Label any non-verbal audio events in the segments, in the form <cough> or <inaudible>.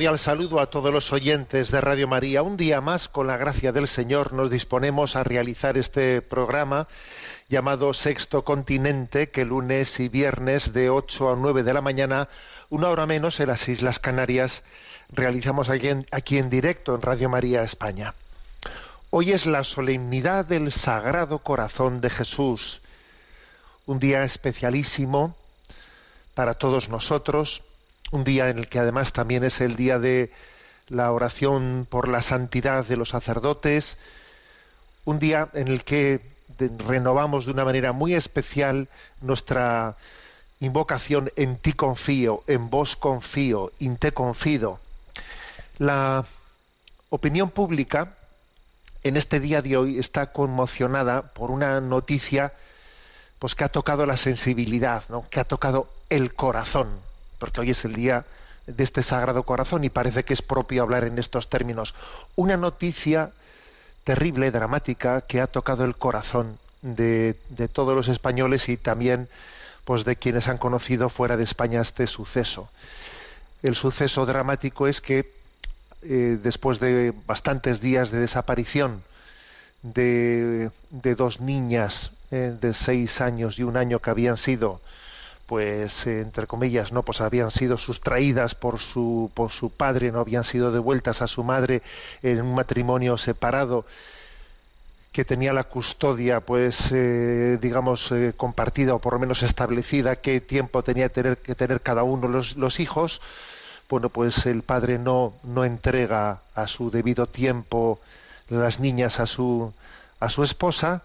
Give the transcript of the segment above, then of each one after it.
Cordial saludo a todos los oyentes de Radio María. Un día más, con la gracia del Señor, nos disponemos a realizar este programa llamado Sexto Continente, que lunes y viernes de 8 a 9 de la mañana, una hora menos en las Islas Canarias, realizamos aquí en, aquí en directo en Radio María España. Hoy es la solemnidad del Sagrado Corazón de Jesús, un día especialísimo para todos nosotros, un día en el que además también es el día de la oración por la santidad de los sacerdotes, un día en el que renovamos de una manera muy especial nuestra invocación en ti confío, en vos confío, in te confido. La opinión pública en este día de hoy está conmocionada por una noticia pues que ha tocado la sensibilidad, ¿no? que ha tocado el corazón, porque hoy es el día de este sagrado corazón y parece que es propio hablar en estos términos. Una noticia terrible, dramática, que ha tocado el corazón de, todos los españoles y también pues de quienes han conocido fuera de España este suceso. El suceso dramático es que eh, después de bastantes días de desaparición de, de dos niñas eh, de seis años y un año que habían sido pues entre comillas no pues habían sido sustraídas por su por su padre no habían sido devueltas a su madre en un matrimonio separado que tenía la custodia pues eh, digamos eh, compartida o por lo menos establecida qué tiempo tenía que tener, que tener cada uno los, los hijos. Bueno pues el padre no no entrega a su debido tiempo las niñas a su a su esposa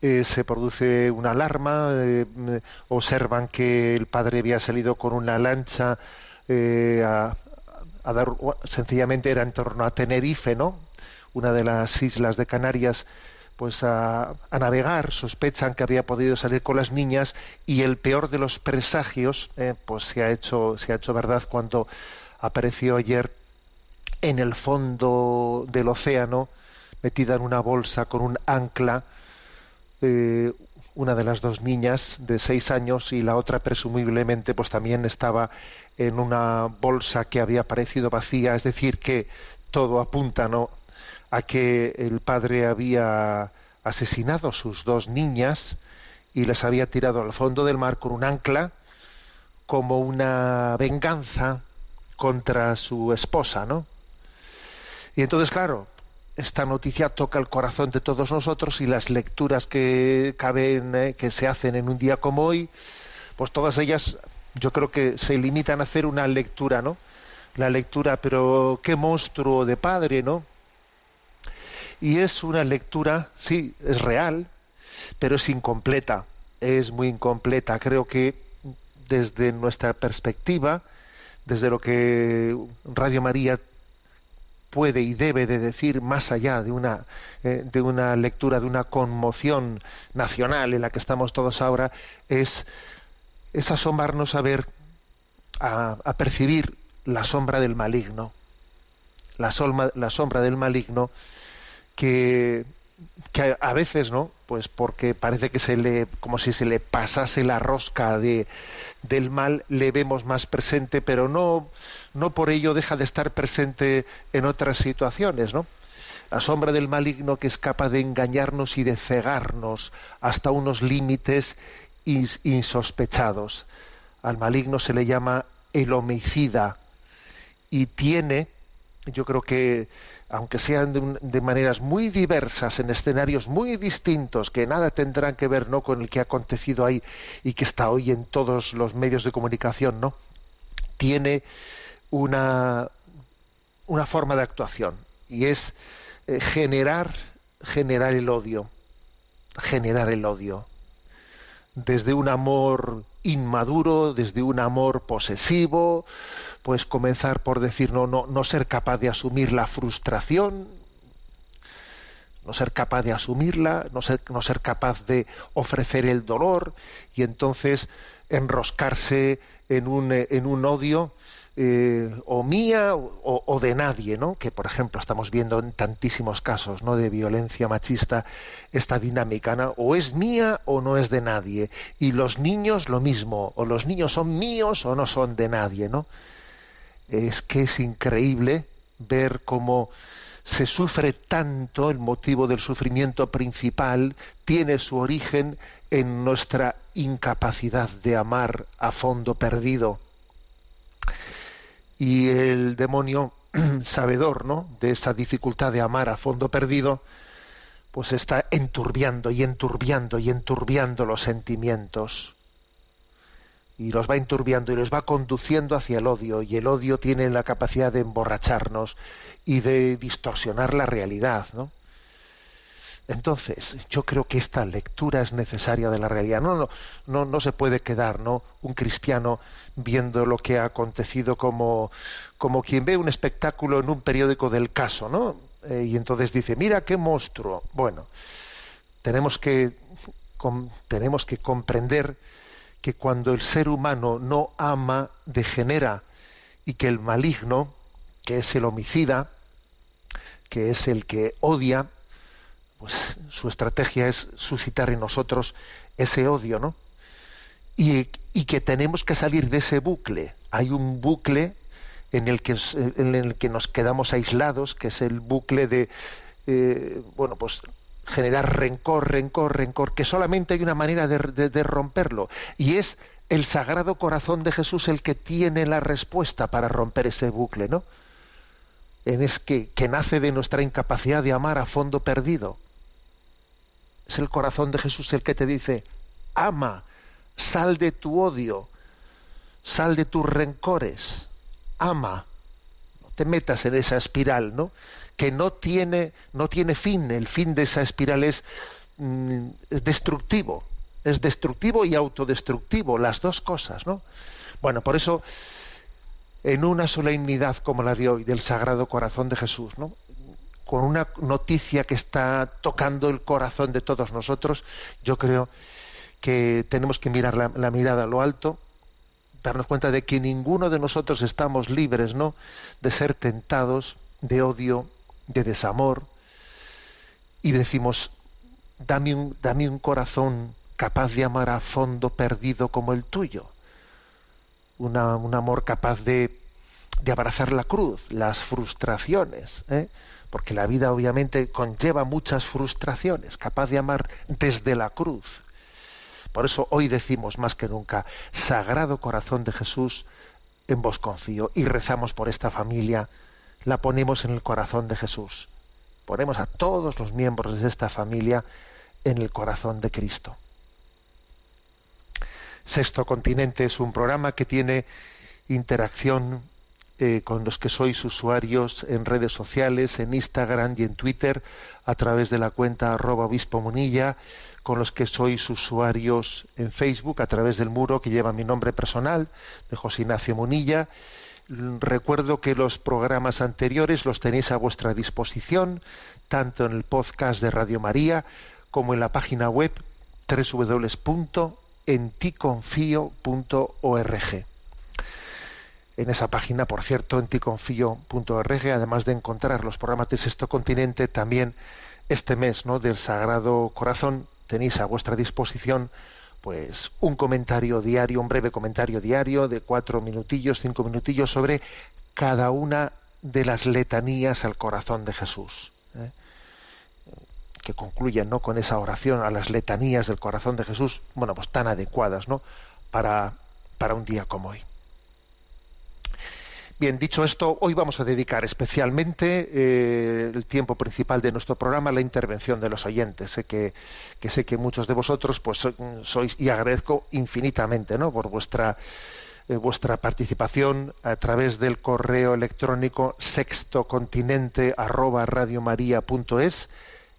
eh, se produce una alarma, eh, mm, observan que el padre había salido con una lancha eh, a, dar, sencillamente era en torno a Tenerife, ¿no? Una de las islas de Canarias, pues a, a navegar, sospechan que había podido salir con las niñas y el peor de los presagios, pues se ha hecho, se ha hecho verdad cuando apareció ayer en el fondo del océano, metida en una bolsa con un ancla, eh, una de las dos niñas de seis años y la otra presumiblemente pues también estaba en una bolsa que había parecido vacía, es decir que todo apunta ¿no? a que el padre había asesinado a sus dos niñas y las había tirado al fondo del mar con un ancla como una venganza contra su esposa, ¿no? Y entonces, claro, esta noticia toca el corazón de todos nosotros y las lecturas que caben, eh, que se hacen en un día como hoy, pues todas ellas yo creo que se limitan a hacer una lectura, ¿no? La lectura, pero qué monstruo de padre, ¿no? Y es una lectura, sí, es real, pero es incompleta, es muy incompleta. Creo que desde nuestra perspectiva, desde lo que Radio María puede y debe de decir más allá de una eh, de una lectura de una conmoción nacional en la que estamos todos ahora es es asomarnos a ver a, a percibir la sombra del maligno. La, solma- la sombra del maligno, que, que a veces, ¿no? Pues porque parece que se le, como si se le pasase la rosca de, del mal, le vemos más presente, pero no, no por ello deja de estar presente en otras situaciones, ¿no? La sombra del maligno que es capaz de engañarnos y de cegarnos hasta unos límites ins- insospechados. Al maligno se le llama el homicida y tiene, yo creo que, aunque sean de, maneras muy diversas, en escenarios muy distintos, que nada tendrán que ver ¿no? con el que ha acontecido ahí y que está hoy en todos los medios de comunicación, ¿no? Tiene una, una forma de actuación y es eh, generar, generar el odio, generar el odio desde un amor inmaduro, desde un amor posesivo, pues comenzar por decir no, no, no ser capaz de asumir la frustración, no ser capaz de asumirla, no ser, no ser capaz de ofrecer el dolor y entonces enroscarse en un, eh, en un odio eh, o mía o, o de nadie, ¿no? Que por ejemplo estamos viendo en tantísimos casos, ¿no? De violencia machista esta dinámica, ¿no? O es mía o no es de nadie. Y los niños lo mismo, o los niños son míos o no son de nadie, ¿no? Es que es increíble ver cómo se sufre tanto, el motivo del sufrimiento principal tiene su origen en nuestra incapacidad de amar a fondo perdido y el demonio <clears throat> sabedor ¿no? de esa dificultad de amar a fondo perdido pues está enturbiando y enturbiando y enturbiando los sentimientos y los va enturbiando y los va conduciendo hacia el odio y el odio tiene la capacidad de emborracharnos y de distorsionar la realidad ¿no? Entonces, yo creo que esta lectura es necesaria de la realidad. No, no, no, no se puede quedar, ¿no? Un cristiano viendo lo que ha acontecido como, como quien ve un espectáculo en un periódico del caso, ¿no? Eh, y entonces dice, mira qué monstruo. Bueno, tenemos que, tenemos que comprender que cuando el ser humano no ama, degenera, y que el maligno, que es el homicida, que es el que odia, pues su estrategia es suscitar en nosotros ese odio, ¿no? Y, que tenemos que salir de ese bucle. Hay un bucle en el que, en el que nos quedamos aislados, que es el bucle de, eh, bueno, pues generar rencor, rencor, rencor, que solamente hay una manera de romperlo, y es el Sagrado Corazón de Jesús el que tiene la respuesta para romper ese bucle, ¿no? En es que, que nace de nuestra incapacidad de amar a fondo perdido. Es el corazón de Jesús el que te dice, ama, sal de tu odio, sal de tus rencores, ama, no te metas en esa espiral, ¿no? Que no tiene, no tiene fin, el fin de esa espiral es, mm, es destructivo, es destructivo y autodestructivo, las dos cosas, ¿no? Bueno, por eso, en una solemnidad como la de hoy, del Sagrado Corazón de Jesús, ¿no? Con una noticia que está tocando el corazón de todos nosotros, yo creo que tenemos que mirar la, mirada a lo alto, darnos cuenta de que ninguno de nosotros estamos libres, ¿no? De ser tentados de odio, de desamor, y decimos, dame un, dame un corazón capaz de amar a fondo perdido como el tuyo, un amor capaz de, de abrazar la cruz, las frustraciones, ¿eh? porque la vida obviamente conlleva muchas frustraciones, capaz de amar desde la cruz. Por eso hoy decimos más que nunca, Sagrado Corazón de Jesús, en vos confío, y rezamos por esta familia, la ponemos en el corazón de Jesús. Ponemos a todos los miembros de esta familia en el corazón de Cristo. Sexto Continente es un programa que tiene interacción eh, con los que sois usuarios en redes sociales, en Instagram y en Twitter, a través de la cuenta arroba obispo munilla, con los que sois usuarios en Facebook, a través del muro que lleva mi nombre personal, de José Ignacio Munilla. Recuerdo que los programas anteriores los tenéis a vuestra disposición, tanto en el podcast de Radio María como en la página web www.enticonfio.org. en esa página, por cierto, en ticonfío.org, además de encontrar los programas de Sexto Continente, también este mes del Sagrado Corazón tenéis a vuestra disposición pues un comentario diario, un breve comentario diario de cuatro minutillos, cinco minutillos sobre cada una de las letanías al corazón de Jesús. ¿eh? que concluyen ¿no? con esa oración a las letanías del corazón de Jesús, bueno, pues tan adecuadas ¿no? para, para un día como hoy. Bien, dicho esto, hoy vamos a dedicar especialmente eh, el tiempo principal de nuestro programa a la intervención de los oyentes. Sé que, sé que muchos de vosotros pues sois y agradezco infinitamente ¿no? por vuestra eh, vuestra participación a través del correo electrónico sextocontinente arroba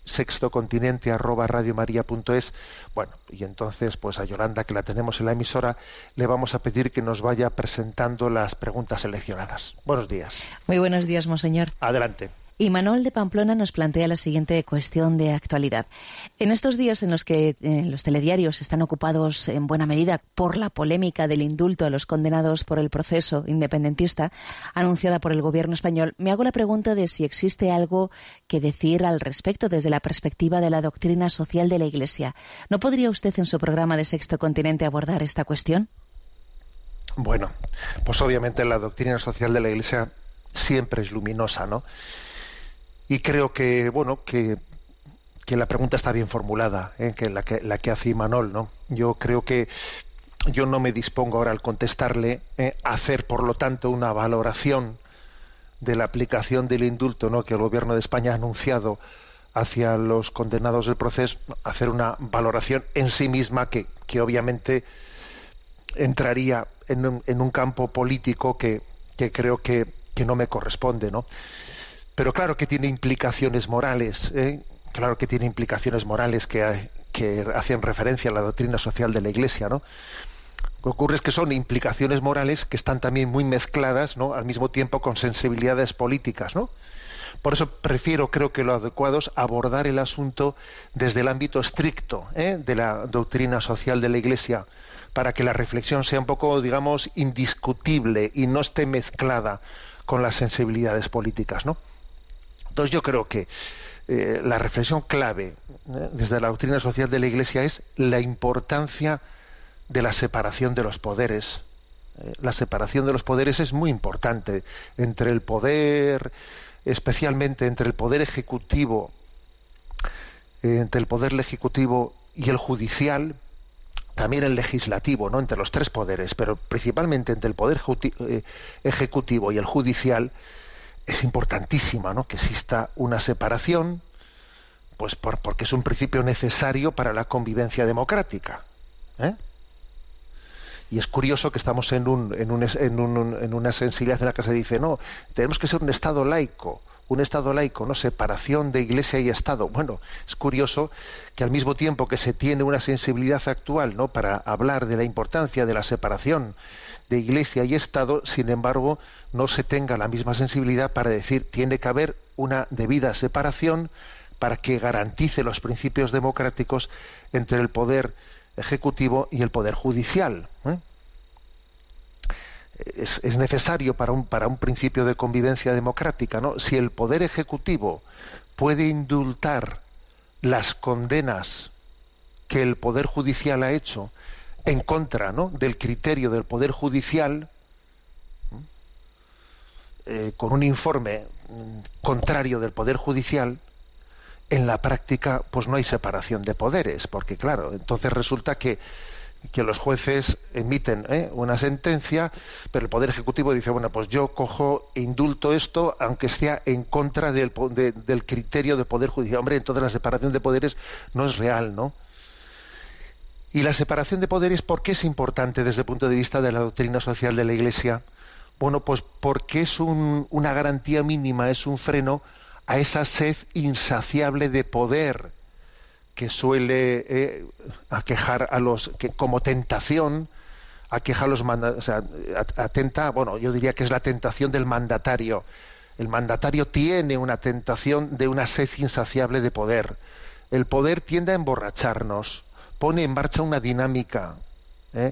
sextocontinente arroba radiomaria.es. Bueno, y entonces, pues a Yolanda, que la tenemos en la emisora, le vamos a pedir que nos vaya presentando las preguntas seleccionadas. Buenos días. Muy buenos días, monseñor. Adelante. Y Manuel de Pamplona nos plantea la siguiente cuestión de actualidad. En estos días en los que eh, los telediarios están ocupados en buena medida por la polémica del indulto a los condenados por el proceso independentista anunciada por el gobierno español, me hago la pregunta de si existe algo que decir al respecto desde la perspectiva de la doctrina social de la Iglesia. ¿No podría usted en su programa de Sexto Continente abordar esta cuestión? Bueno, pues obviamente la doctrina social de la Iglesia siempre es luminosa, ¿no? Y creo que bueno que, que la pregunta está bien formulada ¿eh? que la que la que hace Imanol no yo creo que yo no me dispongo ahora al contestarle ¿eh? a hacer por lo tanto una valoración de la aplicación del indulto ¿no? que el gobierno de España ha anunciado hacia los condenados del proceso hacer una valoración en sí misma que, que obviamente entraría en un, en un campo político que, que creo que, que no me corresponde no pero claro que tiene implicaciones morales, ¿eh? claro que tiene implicaciones morales que, que hacen referencia a la doctrina social de la Iglesia, ¿no? Lo que ocurre es que son implicaciones morales que están también muy mezcladas, ¿no? Al mismo tiempo con sensibilidades políticas, ¿no? Por eso prefiero, creo que lo adecuado es abordar el asunto desde el ámbito estricto ¿eh? de la doctrina social de la Iglesia, para que la reflexión sea un poco, digamos, indiscutible y no esté mezclada con las sensibilidades políticas, ¿no? Entonces yo creo que eh, la reflexión clave ¿eh? desde la doctrina social de la Iglesia es la importancia de la separación de los poderes. Eh, la separación de los poderes es muy importante entre el poder, especialmente entre el poder ejecutivo, entre el poder ejecutivo y el judicial, también el legislativo, ¿no? entre los tres poderes, pero principalmente entre el poder ejecutivo y el judicial, es importantísima ¿no? que exista una separación, pues por, porque es un principio necesario para la convivencia democrática. ¿eh? Y es curioso que estamos en, un, en, un, en, un, en, una sensibilidad en la que se dice, no, tenemos que ser un Estado laico, un Estado laico, ¿no? Separación de Iglesia y Estado. Bueno, es curioso que al mismo tiempo que se tiene una sensibilidad actual, ¿no? Para hablar de la importancia de la separación de Iglesia y Estado, sin embargo, no se tenga la misma sensibilidad para decir tiene que haber una debida separación para que garantice los principios democráticos entre el poder ejecutivo y el poder judicial. ¿eh? Es, es, necesario para un, para un principio de convivencia democrática, ¿no? Si el poder ejecutivo puede indultar las condenas que el poder judicial ha hecho en contra ¿no? del criterio del Poder Judicial, eh, con un informe mm, contrario del Poder Judicial, en la práctica pues no hay separación de poderes, porque claro, entonces resulta que, que los jueces emiten ¿eh? una sentencia, pero el Poder Ejecutivo dice, bueno, pues yo cojo e indulto esto, aunque sea en contra del, de, del criterio del Poder Judicial. Hombre, entonces la separación de poderes no es real, ¿no? Y la separación de poderes, ¿por qué es importante desde el punto de vista de la doctrina social de la Iglesia? Bueno, pues porque es un, una garantía mínima, es un freno a esa sed insaciable de poder que suele eh, aquejar a los, que como tentación, aqueja a los o sea, atenta, bueno, yo diría que es la tentación del mandatario. El mandatario tiene una tentación de una sed insaciable de poder. El poder tiende a emborracharnos pone en marcha una dinámica ¿eh?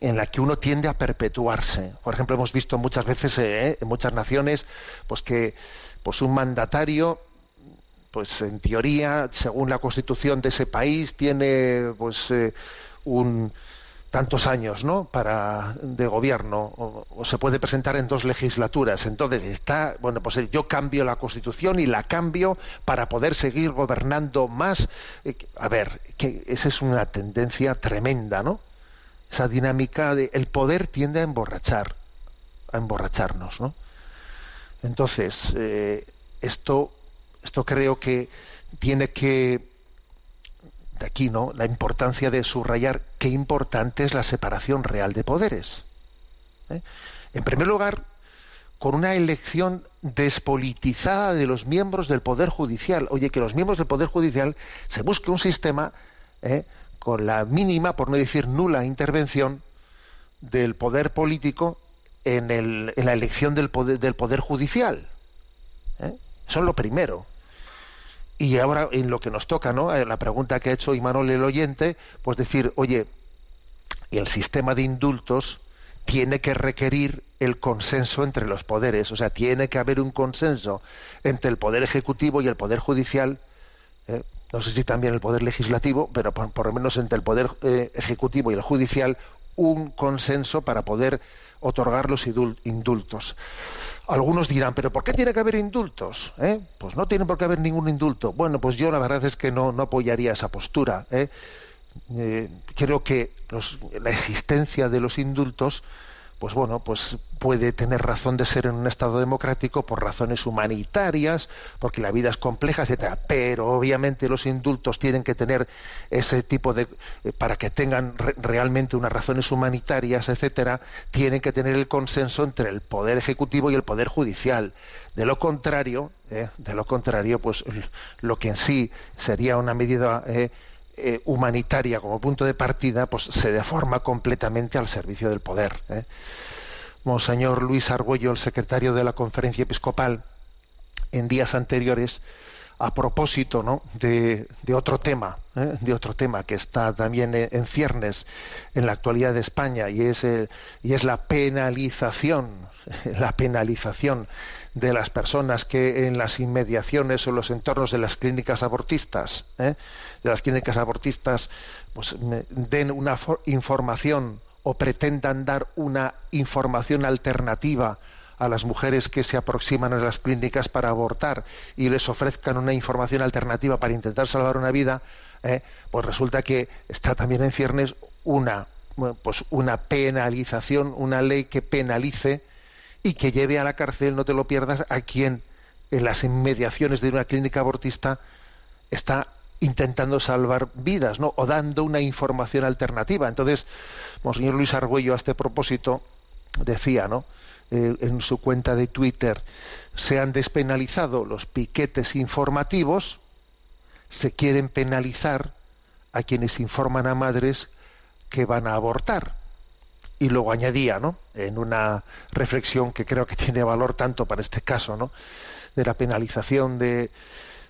en la que uno tiende a perpetuarse. Por ejemplo, hemos visto muchas veces eh, en muchas naciones pues que pues un mandatario pues en teoría, según la constitución de ese país, tiene pues eh, un tantos años ¿no? para de gobierno o, se puede presentar en dos legislaturas. Entonces está bueno pues eh, yo cambio la constitución y la cambio para poder seguir gobernando más. Eh, a ver que esa es una tendencia tremenda no esa dinámica de el poder tiende a emborrachar a emborracharnos no entonces eh, esto esto creo que tiene que de aquí no la importancia de subrayar qué importante es la separación real de poderes ¿eh? en primer lugar con una elección despolitizada de los miembros del poder judicial oye que los miembros del poder judicial se busque un sistema ¿eh? con la mínima por no decir nula intervención del poder político en, el- en la elección del poder, del poder judicial ¿eh? eso es lo primero y ahora en lo que nos toca, ¿no? Eh, La pregunta que ha hecho Imanol el oyente, pues decir, oye, el sistema de indultos tiene que requerir el consenso entre los poderes, o sea, tiene que haber un consenso entre el poder ejecutivo y el poder judicial, eh, no sé si también el poder legislativo, pero por, lo menos entre el poder eh, ejecutivo y el judicial, un consenso para poder otorgar los indultos. Algunos dirán, pero ¿por qué tiene que haber indultos? ¿Eh? Pues no tiene por qué haber ningún indulto. Bueno, pues yo la verdad es que no, no apoyaría esa postura. ¿eh? Eh, creo que los- la existencia de los indultos, pues bueno, pues puede tener razón de ser en un Estado democrático por razones humanitarias, porque la vida es compleja, etcétera. Pero obviamente los indultos tienen que tener ese tipo de, eh, para que tengan re- realmente unas razones humanitarias, etcétera, tienen que tener el consenso entre el poder ejecutivo y el poder judicial. De lo contrario, eh, de lo contrario, pues lo que en sí sería una medida eh, eh, humanitaria como punto de partida, pues se deforma completamente al servicio del poder. ¿eh? Monseñor Luis Argüello, el secretario de la Conferencia Episcopal, en días anteriores, a propósito ¿no? de, otro tema, ¿eh? de otro tema que está también en, ciernes en la actualidad de España y es, el- y es la penalización, <laughs> la penalización de las personas que en las inmediaciones o los entornos de las clínicas abortistas, ¿eh? de las clínicas abortistas, pues den una for- información o pretendan dar una información alternativa a las mujeres que se aproximan a las clínicas para abortar y les ofrezcan una información alternativa para intentar salvar una vida, ¿eh? pues resulta que está también en ciernes una pues una penalización, una ley que penalice y que lleve a la cárcel, no te lo pierdas, a quien en las inmediaciones de una clínica abortista está intentando salvar vidas, ¿no? O dando una información alternativa. Entonces, Monseñor Luis Argüello a este propósito decía, ¿no? Eh, en su cuenta de Twitter, se han despenalizado los piquetes informativos, se quieren penalizar a quienes informan a madres que van a abortar. Y luego añadía, ¿no? En una reflexión que creo que tiene valor tanto para este caso, ¿no? De la penalización de,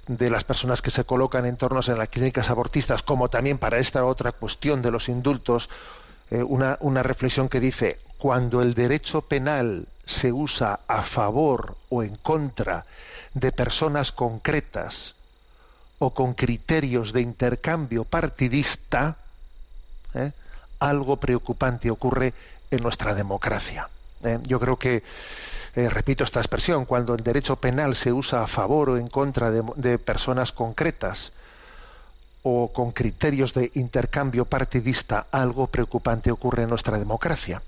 de las personas que se colocan en tornos en las clínicas abortistas, como también para esta otra cuestión de los indultos, eh, una, reflexión que dice, cuando el derecho penal se usa a favor o en contra de personas concretas o con criterios de intercambio partidista, ¿eh? algo preocupante ocurre en nuestra democracia. ¿eh? Yo creo que, repito esta expresión, cuando el derecho penal se usa a favor o en contra de personas concretas o con criterios de intercambio partidista, algo preocupante ocurre en nuestra democracia.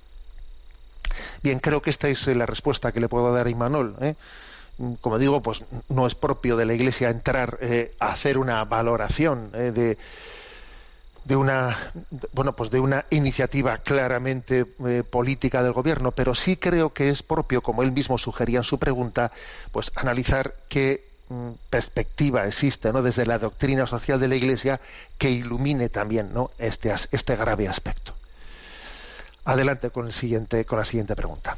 Bien, creo que esta es eh, la respuesta que le puedo dar a Imanol. ¿eh? Como digo, pues no es propio de la Iglesia entrar eh, a hacer una valoración eh, de, de una bueno pues de una iniciativa claramente política del gobierno pero sí creo que es propio como él mismo sugería en su pregunta pues analizar qué mm, perspectiva existe no desde la doctrina social de la iglesia que ilumine también no este este grave aspecto adelante con el siguiente con la siguiente pregunta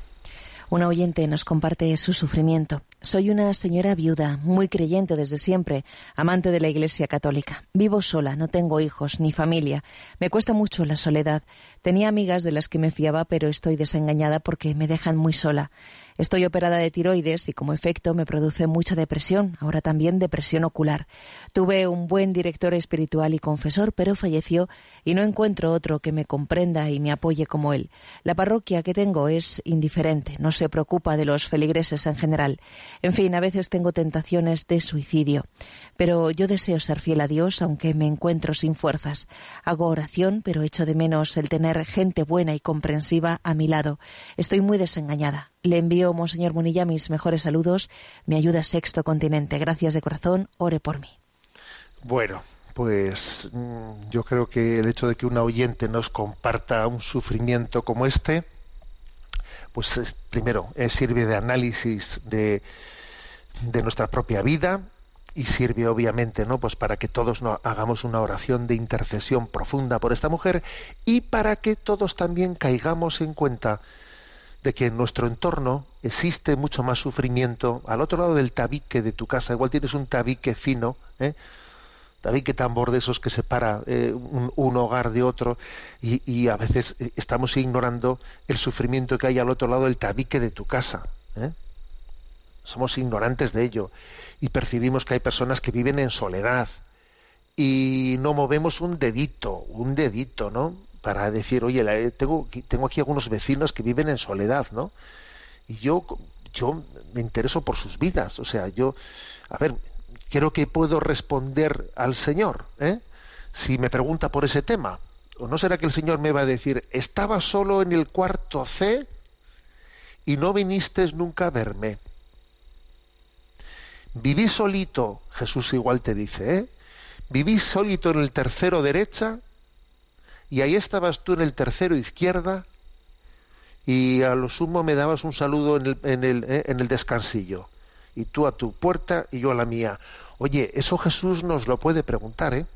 Una oyente nos comparte su sufrimiento. Soy una señora viuda, muy creyente desde siempre, amante de la Iglesia Católica. Vivo sola, no tengo hijos ni familia. Me cuesta mucho la soledad. Tenía amigas de las que me fiaba, pero estoy desengañada porque me dejan muy sola. Estoy operada de tiroides y como efecto me produce mucha depresión, ahora también depresión ocular. Tuve un buen director espiritual y confesor, pero falleció y no encuentro otro que me comprenda y me apoye como él. La parroquia que tengo es indiferente, no se preocupa de los feligreses en general. En fin, a veces tengo tentaciones de suicidio. Pero yo deseo ser fiel a Dios aunque me encuentro sin fuerzas. Hago oración, pero echo de menos el tener gente buena y comprensiva a mi lado. Estoy muy desengañada. Le envío, Monseñor Munilla, mis mejores saludos. Me ayuda Sexto Continente. Gracias de corazón. Ore por mí. Bueno, pues mm, yo creo que el hecho de que una oyente nos comparta un sufrimiento como este, pues es- primero eh, sirve de análisis de, de nuestra propia vida y sirve obviamente no pues para que todos no hagamos una oración de intercesión profunda por esta mujer y para que todos también caigamos en cuenta de que en nuestro entorno existe mucho más sufrimiento al otro lado del tabique de tu casa igual tienes un tabique fino ¿eh? tabique tambor de esos que separa eh, un, un hogar de otro y, y a veces eh, estamos ignorando el sufrimiento que hay al otro lado del tabique de tu casa ¿eh? somos ignorantes de ello y percibimos que hay personas que viven en soledad y no movemos un dedito, un dedito, ¿no? Para decir, oye, la- tengo, tengo aquí algunos vecinos que viven en soledad, ¿no? Y yo, yo me intereso por sus vidas, o sea, yo, a ver, creo que puedo responder al Señor, ¿eh? Si me pregunta por ese tema. ¿O no será que el Señor me va a decir, estaba solo en el cuarto C y no viniste nunca a verme? Viví solito, Jesús igual te dice, ¿eh? Viví solito en el tercero derecha y ahí estabas tú en el tercero izquierda y a lo sumo me dabas un saludo en el, en el, ¿eh? en el descansillo y tú a tu puerta y yo a la mía. Oye, eso Jesús nos lo puede preguntar, ¿eh?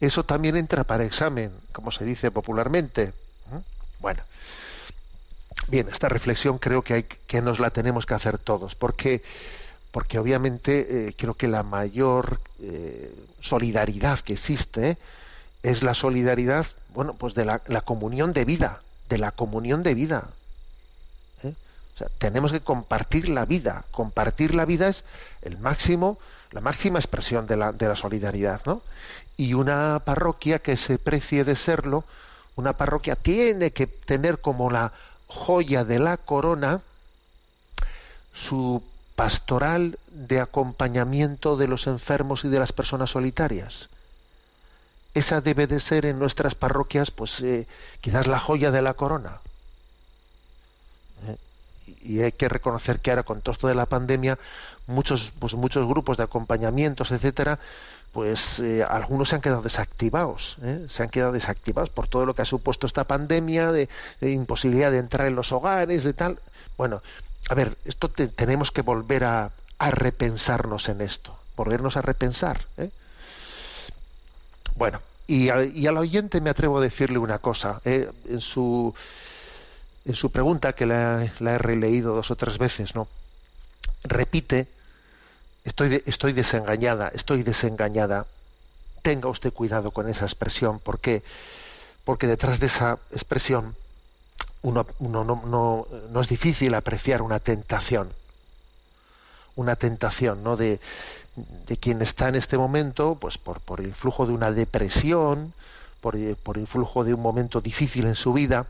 Eso también entra para examen, como se dice popularmente. ¿Mm? Bueno, bien, esta reflexión creo que hay que nos la tenemos que hacer todos, porque porque obviamente eh, creo que la mayor eh, solidaridad que existe. Es la solidaridad, bueno, pues de la, comunión de vida, de la comunión de vida. ¿eh? O sea, tenemos que compartir la vida. Compartir la vida es el máximo, la máxima expresión de la, de la solidaridad, ¿no? Y una parroquia que se precie de serlo, una parroquia tiene que tener como la joya de la corona su pastoral de acompañamiento de los enfermos y de las personas solitarias. Esa debe de ser en nuestras parroquias, pues eh, quizás la joya de la corona. ¿Eh? Y hay que reconocer que ahora con todo esto de la pandemia, muchos, pues muchos grupos de acompañamientos, etcétera, pues eh, algunos se han quedado desactivados, ¿eh? se han quedado desactivados por todo lo que ha supuesto esta pandemia, de, imposibilidad de entrar en los hogares, de tal. Bueno, a ver, esto te- tenemos que volver a, a repensarnos en esto, volvernos a repensar. ¿eh? Bueno, y, a- y al oyente me atrevo a decirle una cosa. ¿eh? En su en su pregunta, que la, he releído dos o tres veces, ¿no? Repite, estoy, de- estoy desengañada, estoy desengañada. Tenga usted cuidado con esa expresión, ¿por qué? Porque detrás de esa expresión uno, uno no, no, no es difícil apreciar una tentación. Una tentación, ¿no? De, de quien está en este momento, pues por, por el influjo de una depresión, por, por el influjo de un momento difícil en su vida,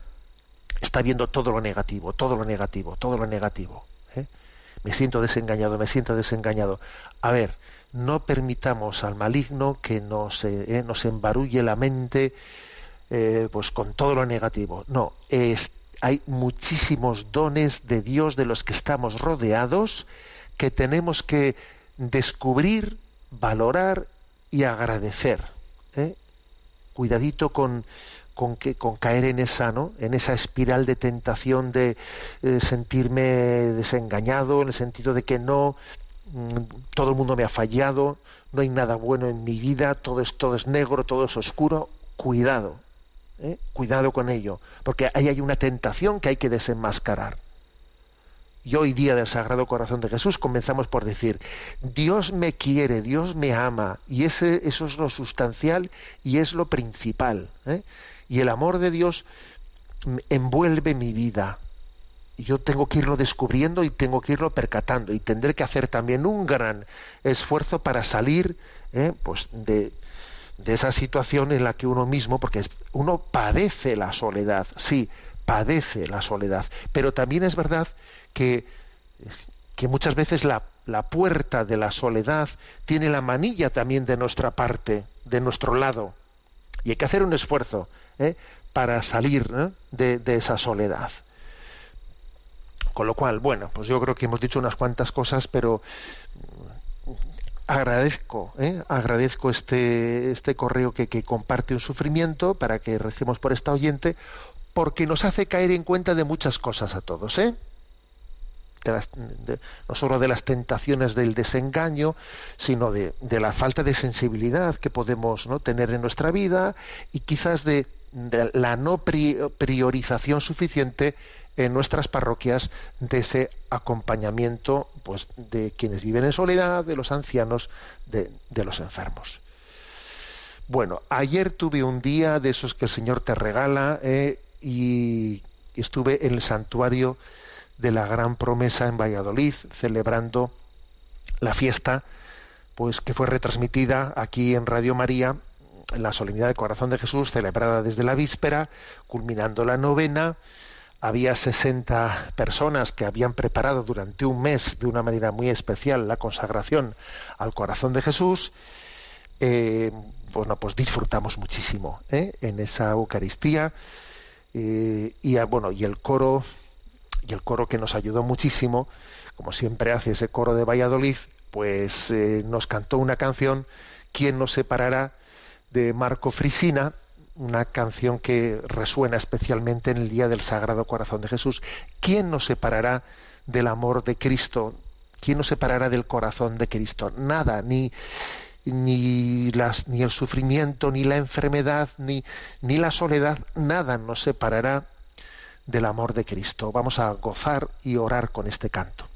está viendo todo lo negativo, todo lo negativo, todo lo negativo. ¿eh? Me siento desengañado, me siento desengañado. A ver, no permitamos al maligno que nos, eh, eh, nos embarulle la mente eh, pues con todo lo negativo. No, hay muchísimos dones de Dios de los que estamos rodeados que tenemos que descubrir, valorar y agradecer. ¿eh? Cuidadito con, con, que, caer en esa, ¿no? en esa espiral de tentación de eh, sentirme desengañado, en el sentido de que no, mm, todo el mundo me ha fallado, no hay nada bueno en mi vida, todo es, todo es negro, todo es oscuro. Cuidado, ¿eh? cuidado con ello, porque ahí hay una tentación que hay que desenmascarar. Y hoy día del Sagrado Corazón de Jesús comenzamos por decir, Dios me quiere, Dios me ama, y ese, eso es lo sustancial y es lo principal. ¿eh? Y el amor de Dios envuelve mi vida. Yo tengo que irlo descubriendo y tengo que irlo percatando y tendré que hacer también un gran esfuerzo para salir ¿eh? pues de, de esa situación en la que uno mismo, porque uno padece la soledad, sí, padece la soledad, pero también es verdad que, que muchas veces la, la, puerta de la soledad tiene la manilla también de nuestra parte, de nuestro lado, y hay que hacer un esfuerzo ¿eh? para salir ¿eh? de, de esa soledad. Con lo cual, bueno, pues yo creo que hemos dicho unas cuantas cosas, pero agradezco, ¿eh? agradezco este, este correo que, que, comparte un sufrimiento para que recemos por esta oyente, porque nos hace caer en cuenta de muchas cosas a todos, ¿eh? No solo de las tentaciones del desengaño, sino de, la falta de sensibilidad que podemos ¿no? tener en nuestra vida y quizás de, la no priorización suficiente en nuestras parroquias de ese acompañamiento pues de quienes viven en soledad, de los ancianos, de, de, los enfermos. Bueno, ayer tuve un día de esos que el Señor te regala eh, y estuve en el santuario de la Gran Promesa en Valladolid celebrando la fiesta pues que fue retransmitida aquí en Radio María en la solemnidad del corazón de Jesús celebrada desde la víspera culminando la novena había 60 personas que habían preparado durante un mes de una manera muy especial la consagración al corazón de Jesús. Eh, bueno, pues disfrutamos muchísimo ¿eh? en esa Eucaristía eh, y bueno y el coro y el coro que nos ayudó muchísimo, como siempre hace ese coro de Valladolid, pues eh, nos cantó una canción ¿Quién nos separará? de Marco Frisina, una canción que resuena especialmente en el día del Sagrado Corazón de Jesús. ¿Quién nos separará del amor de Cristo? ¿Quién nos separará del corazón de Cristo? Nada, ni, ni, el sufrimiento, ni la enfermedad, ni, ni la soledad, nada nos separará del amor de Cristo. Vamos a gozar y orar con este canto.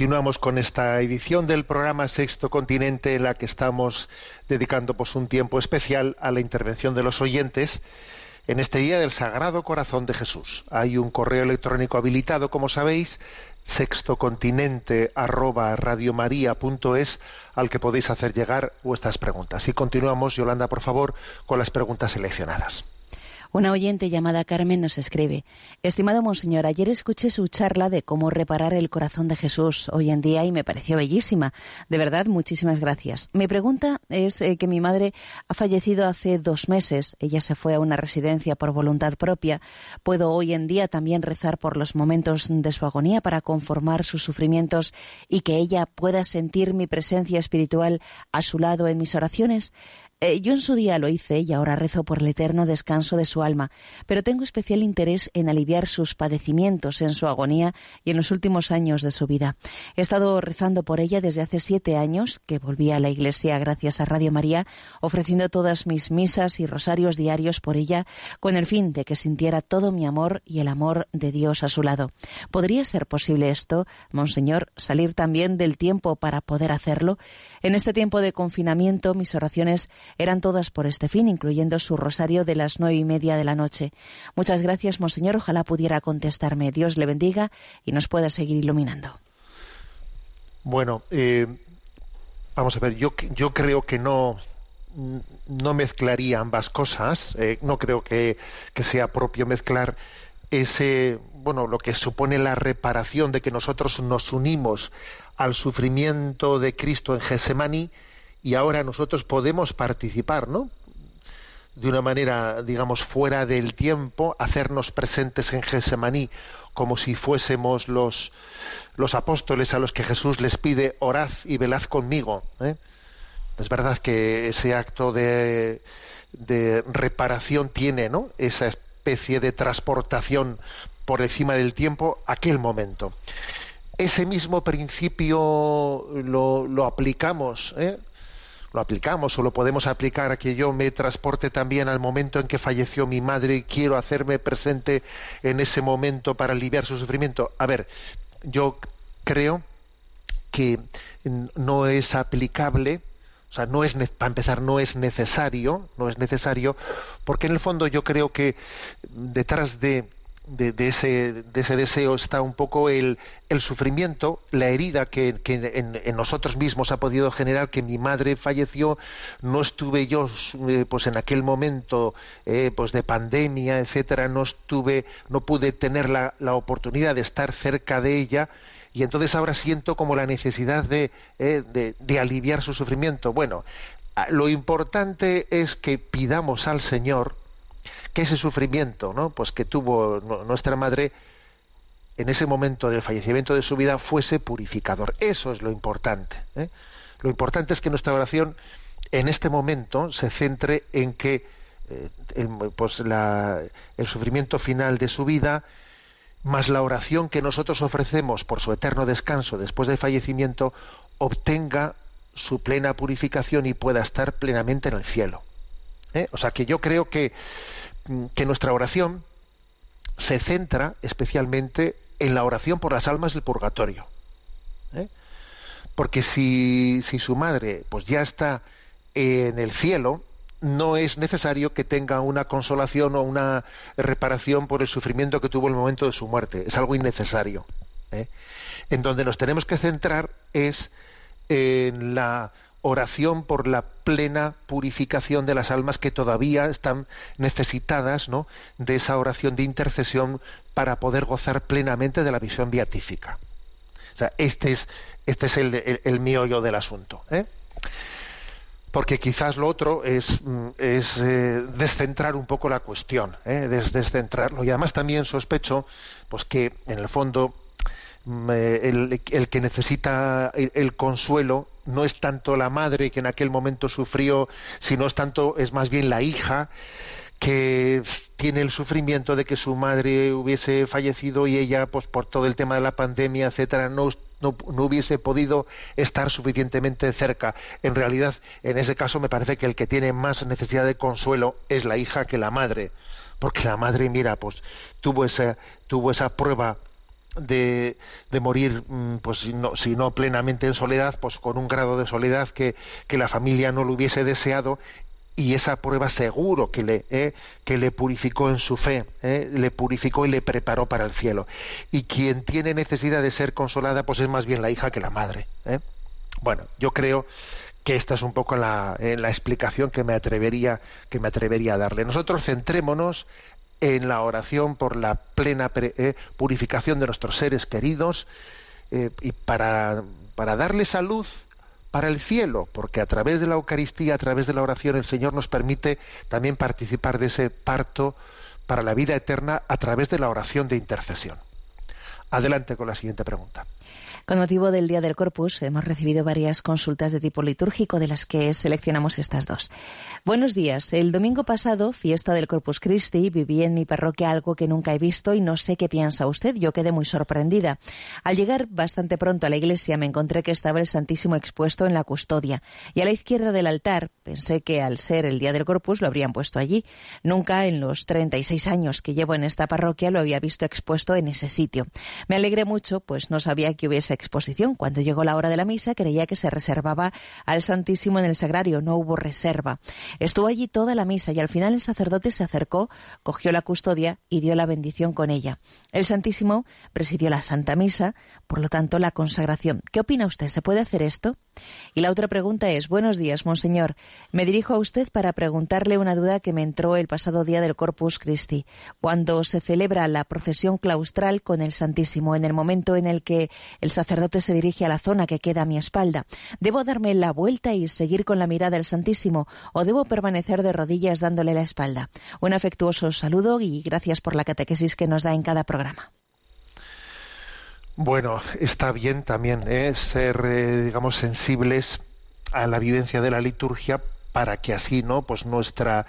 Continuamos con esta edición del programa Sexto Continente en la que estamos dedicando pues un tiempo especial a la intervención de los oyentes en este día del Sagrado Corazón de Jesús. Hay un correo electrónico habilitado, como sabéis, sextocontinente arroba radiomaria.es al que podéis hacer llegar vuestras preguntas. Y continuamos, Yolanda, por favor, con las preguntas seleccionadas. Una oyente llamada Carmen nos escribe, Estimado Monseñor, ayer escuché su charla de cómo reparar el corazón de Jesús hoy en día y me pareció bellísima. De verdad, muchísimas gracias. Mi pregunta es eh, que mi madre ha fallecido hace dos meses. Ella se fue a una residencia por voluntad propia. ¿Puedo hoy en día también rezar por los momentos de su agonía para conformar sus sufrimientos y que ella pueda sentir mi presencia espiritual a su lado en mis oraciones? Eh, yo en su día lo hice y ahora rezo por el eterno descanso de su alma, pero tengo especial interés en aliviar sus padecimientos en su agonía y en los últimos años de su vida. He estado rezando por ella desde hace siete años, que volví a la iglesia gracias a Radio María, ofreciendo todas mis misas y rosarios diarios por ella, con el fin de que sintiera todo mi amor y el amor de Dios a su lado. ¿Podría ser posible esto, Monseñor, salir también del tiempo para poder hacerlo? En este tiempo de confinamiento, mis oraciones eran todas por este fin, incluyendo su rosario de las nueve y media de la noche. Muchas gracias, Monseñor. Ojalá pudiera contestarme. Dios le bendiga y nos pueda seguir iluminando. Bueno, eh, vamos a ver, yo, yo creo que no, no mezclaría ambas cosas. eh, no creo que, que sea propio mezclar ese, bueno, lo que supone la reparación de que nosotros nos unimos al sufrimiento de Cristo en Gesemaní y ahora nosotros podemos participar, ¿no? De una manera, digamos, fuera del tiempo, hacernos presentes en Gesemaní, como si fuésemos los, los apóstoles a los que Jesús les pide, orad y velad conmigo. ¿eh? Es verdad que ese acto de, de reparación tiene, ¿no? Esa especie de transportación por encima del tiempo, aquel momento. Ese mismo principio lo, lo aplicamos, ¿eh? Lo aplicamos o lo podemos aplicar a que yo me transporte también al momento en que falleció mi madre y quiero hacerme presente en ese momento para aliviar su sufrimiento. A ver, yo creo que no es aplicable, o sea, no es para empezar no es necesario, no es necesario, porque en el fondo yo creo que detrás de de, ese, de, ese, deseo está un poco el, el sufrimiento, la herida que, en, en, nosotros mismos ha podido generar que mi madre falleció, no estuve yo eh, pues en aquel momento eh, pues de pandemia, etcétera, no estuve, no pude tener la, la, oportunidad de estar cerca de ella y entonces ahora siento como la necesidad de, eh, de, de aliviar su sufrimiento. Bueno, lo importante es que pidamos al Señor que ese sufrimiento ¿no? pues que tuvo nuestra madre en ese momento del fallecimiento de su vida fuese purificador. Eso es lo importante. ¿eh? Lo importante es que nuestra oración en este momento se centre en que eh, el, pues la, el sufrimiento final de su vida, más la oración que nosotros ofrecemos por su eterno descanso después del fallecimiento, obtenga su plena purificación y pueda estar plenamente en el cielo. ¿Eh? O sea que yo creo que, que, nuestra oración se centra especialmente en la oración por las almas del purgatorio. ¿Eh? Porque si, si, su madre pues ya está en el cielo, no es necesario que tenga una consolación o una reparación por el sufrimiento que tuvo en el momento de su muerte. Es algo innecesario. ¿eh? En donde nos tenemos que centrar es en la oración por la plena purificación de las almas que todavía están necesitadas ¿no? de esa oración de intercesión para poder gozar plenamente de la visión beatífica. O sea, este es, este es el, el, del asunto. ¿eh? Porque quizás lo otro es, es eh, descentrar un poco la cuestión, ¿eh? Des, descentrarlo. Y además también sospecho pues, que en el fondo el, el, que necesita el, el, consuelo no es tanto la madre que en aquel momento sufrió, sino es tanto, es más bien la hija que tiene el sufrimiento de que su madre hubiese fallecido y ella, pues por todo el tema de la pandemia, etcétera, no, no, no, hubiese podido estar suficientemente cerca. En realidad, en ese caso, me parece que el que tiene más necesidad de consuelo es la hija que la madre, porque la madre, mira, pues tuvo esa, tuvo esa prueba de, morir, mm, pues si no, si no plenamente en soledad, pues con un grado de soledad que, que la familia no lo hubiese deseado y esa prueba seguro que le, eh, que le purificó en su fe, eh, le purificó y le preparó para el cielo. Y quien tiene necesidad de ser consolada, pues es más bien la hija que la madre. eh. Bueno, yo creo que esta es un poco la, eh, la explicación que me atrevería que me atrevería a darle. Nosotros centrémonos en la oración por la plena eh, purificación de nuestros seres queridos eh, y para, para darle salud para el cielo, porque a través de la Eucaristía, a través de la oración, el Señor nos permite también participar de ese parto para la vida eterna a través de la oración de intercesión. Adelante con la siguiente pregunta. Con motivo del Día del Corpus hemos recibido varias consultas de tipo litúrgico de las que seleccionamos estas dos. Buenos días. El domingo pasado, fiesta del Corpus Christi, viví en mi parroquia algo que nunca he visto y no sé qué piensa usted. Yo quedé muy sorprendida. Al llegar bastante pronto a la iglesia me encontré que estaba el Santísimo expuesto en la custodia y a la izquierda del altar pensé que al ser el Día del Corpus lo habrían puesto allí. Nunca en los 36 años que llevo en esta parroquia lo había visto expuesto en ese sitio. Me alegré mucho, pues no sabía que hubiese exposición. Cuando llegó la hora de la misa, creía que se reservaba al Santísimo en el sagrario. No hubo reserva. Estuvo allí toda la misa y al final el sacerdote se acercó, cogió la custodia y dio la bendición con ella. El Santísimo presidió la Santa Misa, por lo tanto la consagración. ¿Qué opina usted? ¿Se puede hacer esto? Y la otra pregunta es, buenos días, monseñor. Me dirijo a usted para preguntarle una duda que me entró el pasado día del Corpus Christi, cuando se celebra la procesión claustral con el Santísimo, en el momento en el que el sacerdote se dirige a la zona que queda a mi espalda. ¿Debo darme la vuelta y seguir con la mirada al Santísimo o debo permanecer de rodillas dándole la espalda? Un afectuoso saludo y gracias por la catequesis que nos da en cada programa. Bueno, está bien también ¿eh? ser, eh, digamos, sensibles a la vivencia de la liturgia para que así, ¿no? Pues nuestra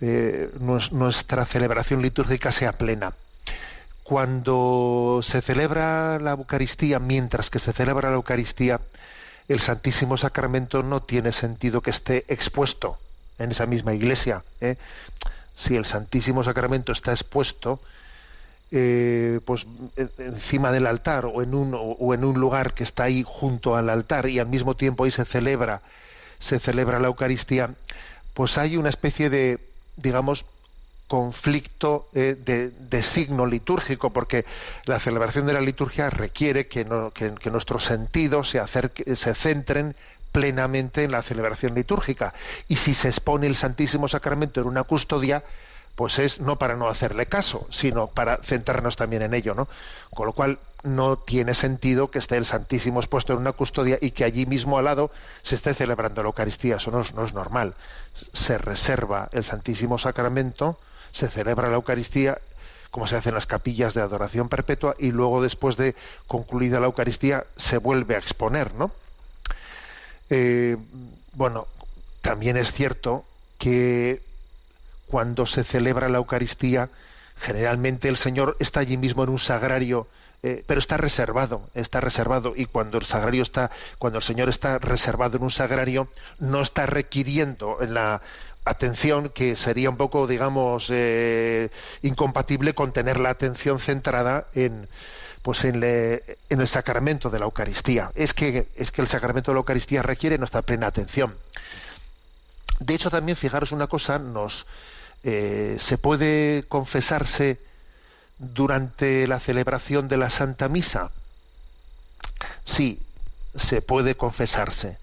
eh, nues- nuestra celebración litúrgica sea plena. Cuando se celebra la Eucaristía, mientras que se celebra la Eucaristía, el Santísimo Sacramento no tiene sentido que esté expuesto en esa misma iglesia. ¿eh? Si el Santísimo Sacramento está expuesto, eh, pues en- encima del altar o en un o en un lugar que está ahí junto al altar y al mismo tiempo ahí se celebra se celebra la Eucaristía pues hay una especie de digamos conflicto eh, de, signo litúrgico porque la celebración de la liturgia requiere que, no- que- nuestros sentidos se, se centren plenamente en la celebración litúrgica y si se expone el Santísimo Sacramento en una custodia pues es no para no hacerle caso, sino para centrarnos también en ello, ¿no? Con lo cual no tiene sentido que esté el Santísimo expuesto en una custodia y que allí mismo al lado se esté celebrando la Eucaristía. Eso no es, no es normal. Se reserva el Santísimo Sacramento, se celebra la Eucaristía como se hace en las capillas de adoración perpetua y luego después de concluida la Eucaristía se vuelve a exponer, ¿no? Eh, bueno, también es cierto que cuando se celebra la Eucaristía, generalmente el Señor está allí mismo en un sagrario, eh, pero está reservado, está reservado, y cuando el sagrario está, cuando el Señor está reservado en un sagrario, no está requiriendo la atención que sería un poco, digamos, eh, incompatible con tener la atención centrada en pues en, le- en el sacramento de la Eucaristía. Es que, es que el sacramento de la Eucaristía requiere nuestra plena atención. De hecho, también fijaros una cosa, nos eh, se puede confesarse durante la celebración de la Santa Misa. Sí, se puede confesarse,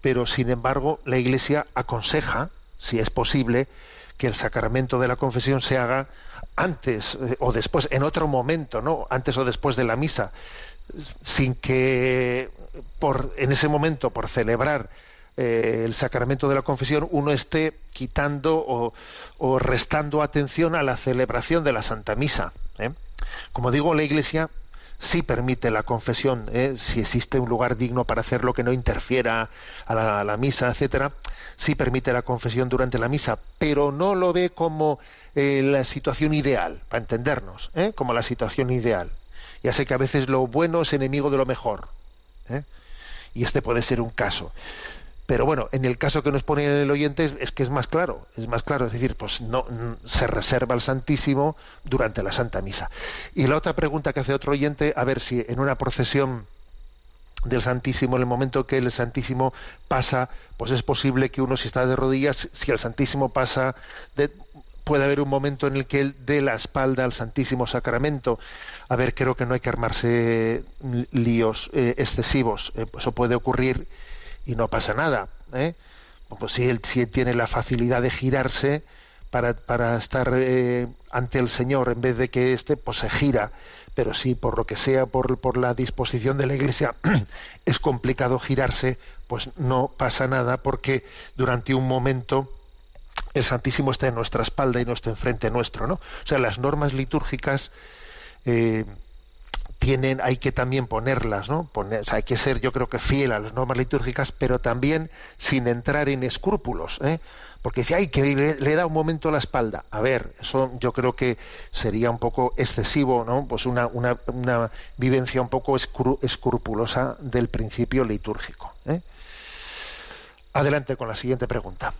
pero sin embargo la Iglesia aconseja, si es posible, que el sacramento de la confesión se haga antes eh, o después, en otro momento, ¿no? Antes o después de la misa, sin que por en ese momento por celebrar eh, el sacramento de la confesión uno esté quitando o, o restando atención a la celebración de la Santa Misa. ¿eh? Como digo, la Iglesia sí permite la confesión, ¿eh? si existe un lugar digno para hacerlo que no interfiera a la, misa, etcétera, sí permite la confesión durante la misa, pero no lo ve como eh, la situación ideal, para entendernos, ¿eh? como la situación ideal. Ya sé que a veces lo bueno es enemigo de lo mejor, ¿eh? y este puede ser un caso. Pero bueno, en el caso que nos pone el oyente es, que es más claro, es más claro, es decir, pues no mm, se reserva el Santísimo durante la Santa Misa. Y la otra pregunta que hace otro oyente, a ver si en una procesión del Santísimo, en el momento que el Santísimo pasa, pues es posible que uno si está de rodillas, si el Santísimo pasa, de, puede haber un momento en el que él dé la espalda al Santísimo Sacramento. A ver, creo que no hay que armarse líos eh, excesivos. Eh, pues eso puede ocurrir y no pasa nada. ¿eh? Pues si él, si él tiene la facilidad de girarse para, para estar eh, ante el Señor en vez de que éste pues se gira, pero si por lo que sea, por, por la disposición de la Iglesia, <clears throat> es complicado girarse, pues no pasa nada porque durante un momento el Santísimo está en nuestra espalda y no está enfrente nuestro, ¿no? O sea, las normas litúrgicas eh, tienen, hay que también ponerlas, ¿no? Poner, o sea, hay que ser, yo creo que fiel a las normas litúrgicas, pero también sin entrar en escrúpulos, ¿eh? Porque dice, ay, que le, da un momento la espalda. A ver, eso yo creo que sería un poco excesivo, ¿no? Pues una, una, una vivencia un poco escru, escrupulosa del principio litúrgico. ¿eh? Adelante con la siguiente pregunta.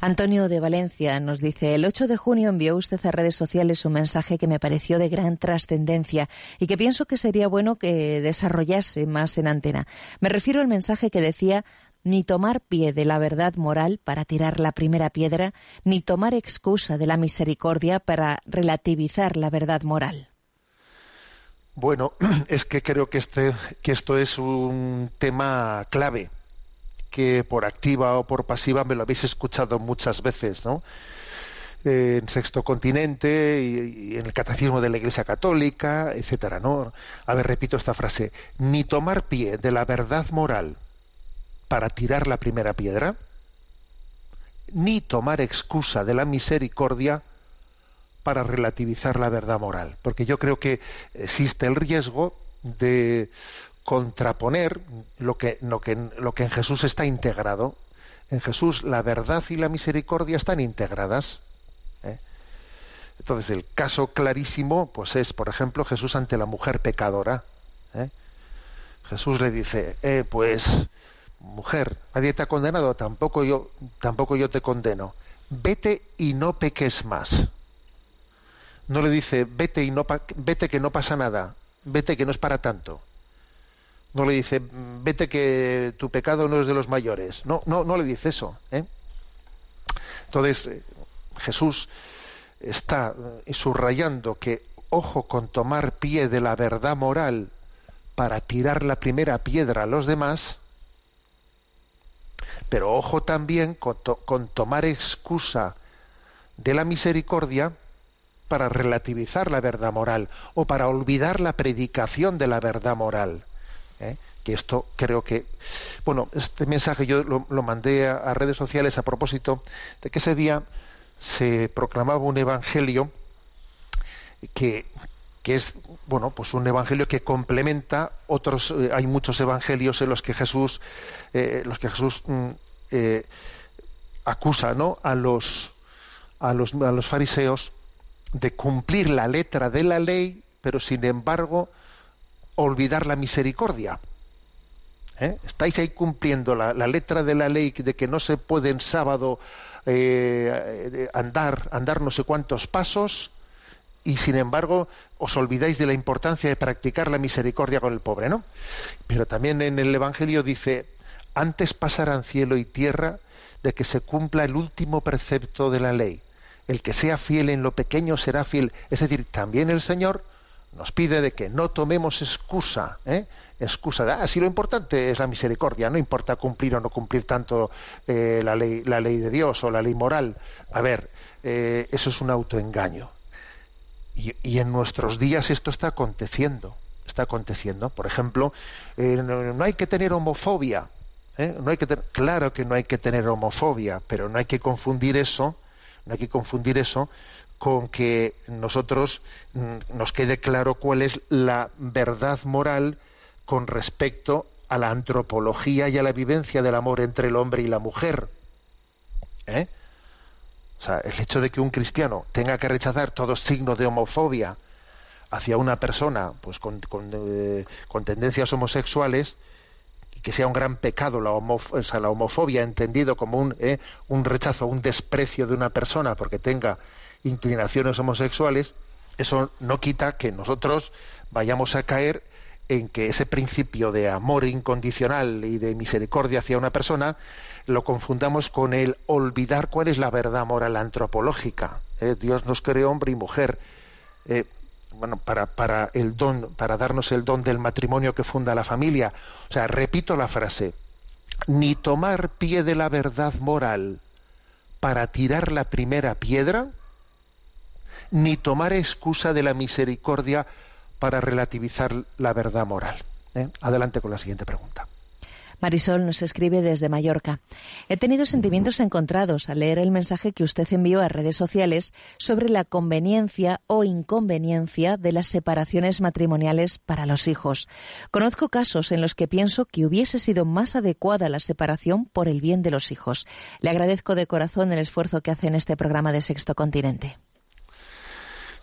Antonio de Valencia nos dice, el 8 de junio envió usted a redes sociales un mensaje que me pareció de gran trascendencia y que pienso que sería bueno que desarrollase más en antena. Me refiero al mensaje que decía ni tomar pie de la verdad moral para tirar la primera piedra, ni tomar excusa de la misericordia para relativizar la verdad moral. Bueno, <clears throat> es que creo que, este, que esto es un tema clave que por activa o por pasiva me lo habéis escuchado muchas veces, ¿no? Eh, en Sexto Continente y, y, en el Catecismo de la Iglesia Católica, etcétera, ¿no? A ver, repito esta frase: ni tomar pie de la verdad moral para tirar la primera piedra, ni tomar excusa de la misericordia para relativizar la verdad moral, porque yo creo que existe el riesgo de contraponer lo que, lo que, en Jesús está integrado. En Jesús la verdad y la misericordia están integradas. ¿eh? Entonces el caso clarísimo pues es, por ejemplo, Jesús ante la mujer pecadora. ¿eh? Jesús le dice, eh, pues mujer, nadie te ha condenado, tampoco yo, tampoco yo te condeno. Vete y no peques más. No le dice, vete y no vete que no pasa nada, vete que no es para tanto no le dice, vete que tu pecado no es de los mayores. No, no, no le dice eso. ¿eh? Entonces, eh, Jesús está eh, subrayando que ojo con tomar pie de la verdad moral para tirar la primera piedra a los demás, pero ojo también con, to con tomar excusa de la misericordia para relativizar la verdad moral o para olvidar la predicación de la verdad moral. ¿Eh? que esto creo que bueno este mensaje yo lo, mandé a, redes sociales a propósito de que ese día se proclamaba un evangelio que, que es bueno pues un evangelio que complementa otros eh, hay muchos evangelios en los que Jesús eh, los que Jesús mm, acusa no a los a los a los fariseos de cumplir la letra de la ley pero sin embargo olvidar la misericordia. ¿Eh? Estáis ahí cumpliendo la, letra de la ley de que no se puede en sábado eh, andar, andar no sé cuántos pasos y sin embargo os olvidáis de la importancia de practicar la misericordia con el pobre, ¿no? Pero también en el Evangelio dice, antes pasarán cielo y tierra de que se cumpla el último precepto de la ley. El que sea fiel en lo pequeño será fiel. Es decir, también el Señor nos pide de que no tomemos excusa, ¿eh? excusa de, ah, si lo importante es la misericordia, no importa cumplir o no cumplir tanto eh, la, ley, la ley de Dios o la ley moral. A ver, eh, eso es un autoengaño. Y, en nuestros días esto está aconteciendo, está aconteciendo. Por ejemplo, eh, no, no, hay que tener homofobia. No hay que claro que no hay que tener homofobia, pero no hay que confundir eso, no hay que confundir eso con que nosotros mm, nos quede claro cuál es la verdad moral con respecto a la antropología y a la vivencia del amor entre el hombre y la mujer. ¿Eh? O sea, el hecho de que un cristiano tenga que rechazar todo signo de homofobia hacia una persona pues con, con, eh, con tendencias homosexuales, que sea un gran pecado la, homof- o sea, la homofobia entendido como un, eh, un rechazo, un desprecio de una persona porque tenga inclinaciones homosexuales, eso no quita que nosotros vayamos a caer en que ese principio de amor incondicional y de misericordia hacia una persona lo confundamos con el olvidar cuál es la verdad moral antropológica. ¿eh? Dios nos creó hombre y mujer. eh, bueno, para, para el don, para darnos el don del matrimonio que funda la familia. O sea, repito la frase, ni tomar pie de la verdad moral para tirar la primera piedra, ni tomar excusa de la misericordia para relativizar la verdad moral. ¿eh? Adelante con la siguiente pregunta. Marisol nos escribe desde Mallorca. He tenido sentimientos encontrados al leer el mensaje que usted envió a redes sociales sobre la conveniencia o inconveniencia de las separaciones matrimoniales para los hijos. Conozco casos en los que pienso que hubiese sido más adecuada la separación por el bien de los hijos. Le agradezco de corazón el esfuerzo que hace en este programa de Sexto Continente.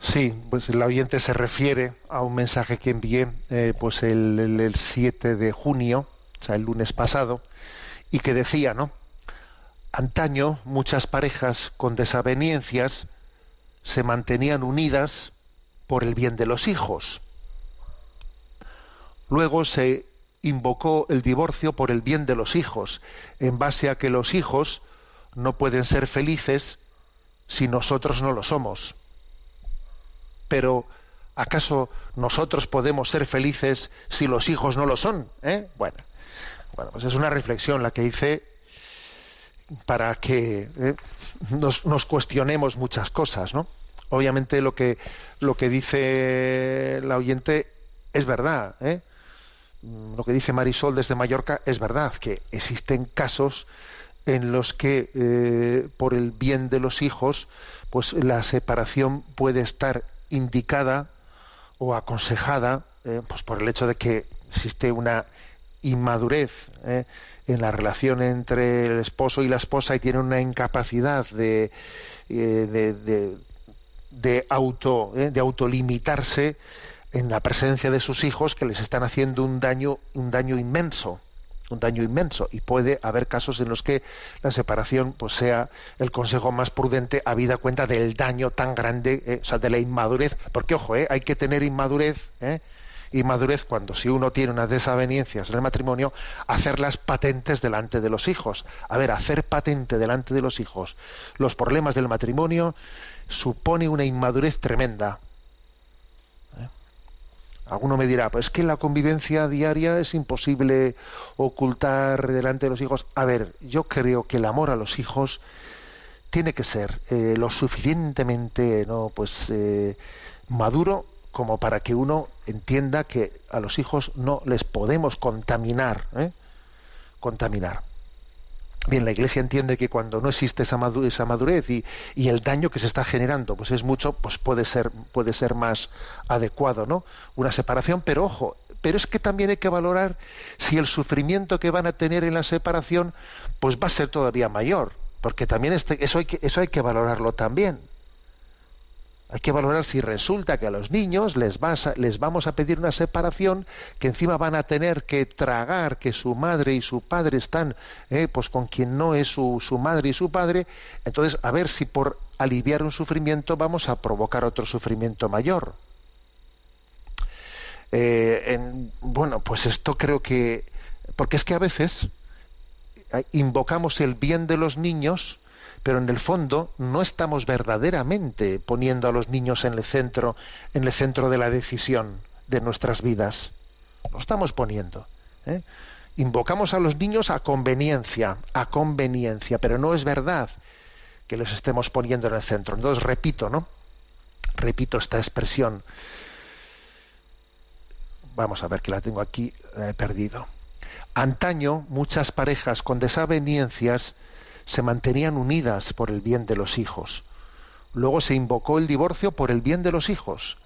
Sí, pues el oyente se refiere a un mensaje que envié eh, pues el, el- el 7 de junio, o sea, el lunes pasado, y que decía, ¿no? Antaño muchas parejas con desavenencias se mantenían unidas por el bien de los hijos. Luego se invocó el divorcio por el bien de los hijos, en base a que los hijos no pueden ser felices si nosotros no lo somos. Pero ¿acaso nosotros podemos ser felices si los hijos no lo son? ¿Eh? Bueno, bueno, pues es una reflexión la que hice para que eh, nos, nos cuestionemos muchas cosas, ¿no? Obviamente lo que lo que dice la oyente es verdad, ¿eh? Lo que dice Marisol desde Mallorca es verdad, que existen casos en los que eh, por el bien de los hijos, pues la separación puede estar indicada o aconsejada, eh, pues por el hecho de que existe una inmadurez eh, en la relación entre el esposo y la esposa y tiene una incapacidad de, eh, de, de- de auto de autolimitarse en la presencia de sus hijos que les están haciendo un daño un daño inmenso un daño inmenso y puede haber casos en los que la separación pues sea el consejo más prudente habida cuenta del daño tan grande eh, o sea de la inmadurez. Porque ojo eh, hay que tener inmadurez eh, inmadurez cuando si uno tiene unas desavenencias en el matrimonio hacerlas patentes delante de los hijos. A ver hacer patente delante de los hijos los problemas del matrimonio supone una inmadurez tremenda Alguno me dirá, pues es que la convivencia diaria es imposible ocultar delante de los hijos. A ver, yo creo que el amor a los hijos tiene que ser eh, lo suficientemente no pues eh, maduro como para que uno entienda que a los hijos no les podemos contaminar ¿eh? contaminar bien la iglesia entiende que cuando no existe esa madu- esa madurez y, el daño que se está generando pues es mucho pues puede ser puede ser más adecuado no una separación pero ojo pero es que también hay que valorar si el sufrimiento que van a tener en la separación pues va a ser todavía mayor porque también este- eso eso hay que valorarlo también hay que valorar si resulta que a los niños les, vamos a pedir una separación que encima van a tener que tragar que su madre y su padre están eh, pues con quien no es su, madre y su padre. Entonces, a ver si por aliviar un sufrimiento vamos a provocar otro sufrimiento mayor. Eh, en- bueno, pues esto creo que... Porque es que a veces eh, invocamos el bien de los niños, pero en el fondo no estamos verdaderamente poniendo a los niños en el centro, en el centro de la decisión de nuestras vidas. Lo estamos poniendo. ¿eh? Invocamos a los niños a conveniencia, a conveniencia, pero no es verdad que los estemos poniendo en el centro. Entonces repito, ¿no? Repito esta expresión. Vamos a ver que la tengo aquí, la he perdido. Antaño muchas parejas con desavenencias se mantenían unidas por el bien de los hijos. Luego se invocó el divorcio por el bien de los hijos,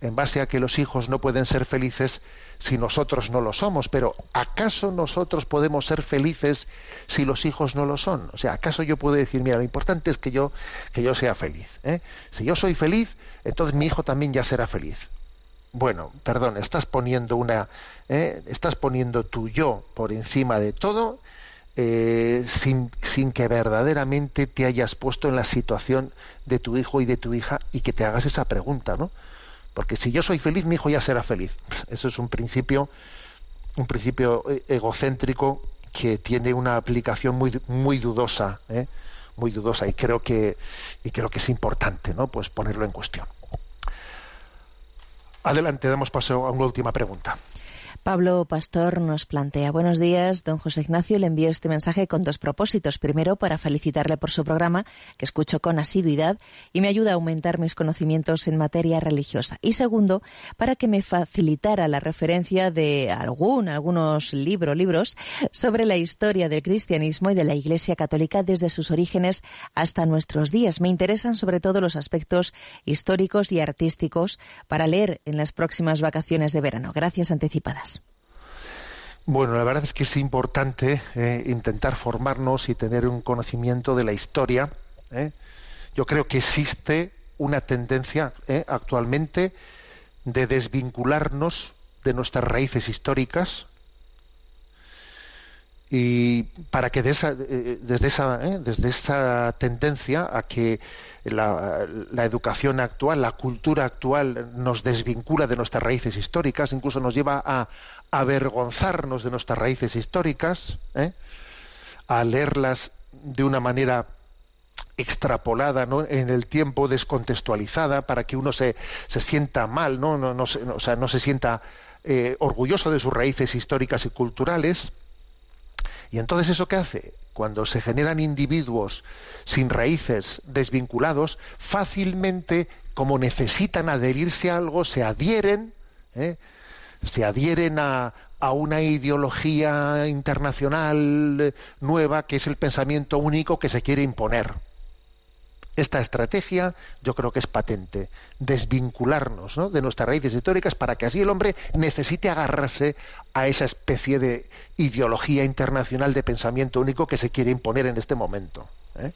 en base a que los hijos no pueden ser felices si nosotros no lo somos. Pero ¿acaso nosotros podemos ser felices si los hijos no lo son? O sea, ¿acaso yo puedo decir, mira, lo importante es que yo, que yo sea feliz? ¿eh? Si yo soy feliz, entonces mi hijo también ya será feliz. bueno, perdón, estás poniendo una, ¿eh? estás poniendo tu yo por encima de todo, eh, sin, que verdaderamente te hayas puesto en la situación de tu hijo y de tu hija y que te hagas esa pregunta, ¿no? Porque si yo soy feliz, mi hijo ya será feliz. <laughs> Eso es un principio, un principio eh, egocéntrico que tiene una aplicación muy, muy dudosa, ¿eh? muy dudosa y creo que y creo que es importante, ¿no? Pues ponerlo en cuestión. Adelante, damos paso a una última pregunta. Pablo Pastor nos plantea, buenos días, don José Ignacio, le envío este mensaje con dos propósitos. Primero, para felicitarle por su programa, que escucho con asiduidad y me ayuda a aumentar mis conocimientos en materia religiosa. Y segundo, para que me facilitara la referencia de algún, algunos libros, libros sobre la historia del cristianismo y de la Iglesia Católica desde sus orígenes hasta nuestros días. Me interesan sobre todo los aspectos históricos y artísticos para leer en las próximas vacaciones de verano. Gracias anticipadas. Bueno, la verdad es que es importante eh, intentar formarnos y tener un conocimiento de la historia. ¿eh? Yo creo que existe una tendencia eh, actualmente de desvincularnos de nuestras raíces históricas y para que de esa, desde, esa, desde esa tendencia a que la, la, educación actual, la cultura actual nos desvincula de nuestras raíces históricas, incluso nos lleva a, avergonzarnos de nuestras raíces históricas, ¿eh? a leerlas de una manera extrapolada ¿no? en el tiempo, descontextualizada, para que uno se, se sienta mal, no, no, no, o sea, no se sienta eh, orgulloso de sus raíces históricas y culturales. Y entonces eso qué hace? Cuando se generan individuos sin raíces, desvinculados, fácilmente, como necesitan adherirse a algo, se adhieren, ¿eh? se adhieren a, a una ideología internacional nueva que es el pensamiento único que se quiere imponer. Esta estrategia yo creo que es patente, desvincularnos ¿no? de nuestras raíces históricas para que así el hombre necesite agarrarse a esa especie de ideología internacional de pensamiento único que se quiere imponer en este momento. ¿eh?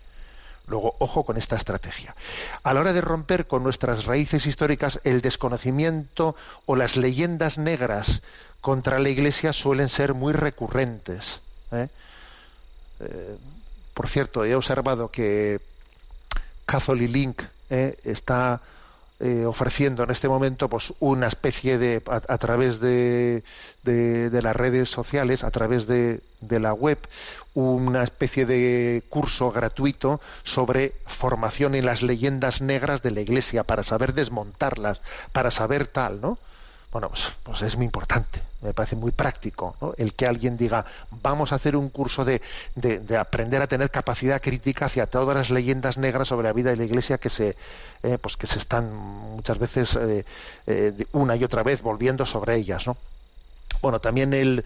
Luego, ojo con esta estrategia. A la hora de romper con nuestras raíces históricas, el desconocimiento o las leyendas negras contra la Iglesia suelen ser muy recurrentes. ¿eh? Eh, por cierto, he observado que Catholic Link eh, está ofreciendo en este momento pues una especie de a, través de, de, las redes sociales a través de la web una especie de curso gratuito sobre formación en las leyendas negras de la Iglesia para saber desmontarlas, para saber tal, ¿no? Bueno, pues, pues es muy importante, me parece muy práctico el que alguien diga vamos a hacer un curso de, de, de, aprender a tener capacidad crítica hacia todas las leyendas negras sobre la vida de la Iglesia que se eh, pues que se están muchas veces eh, eh, una y otra vez volviendo sobre ellas, ¿no? Bueno, también el,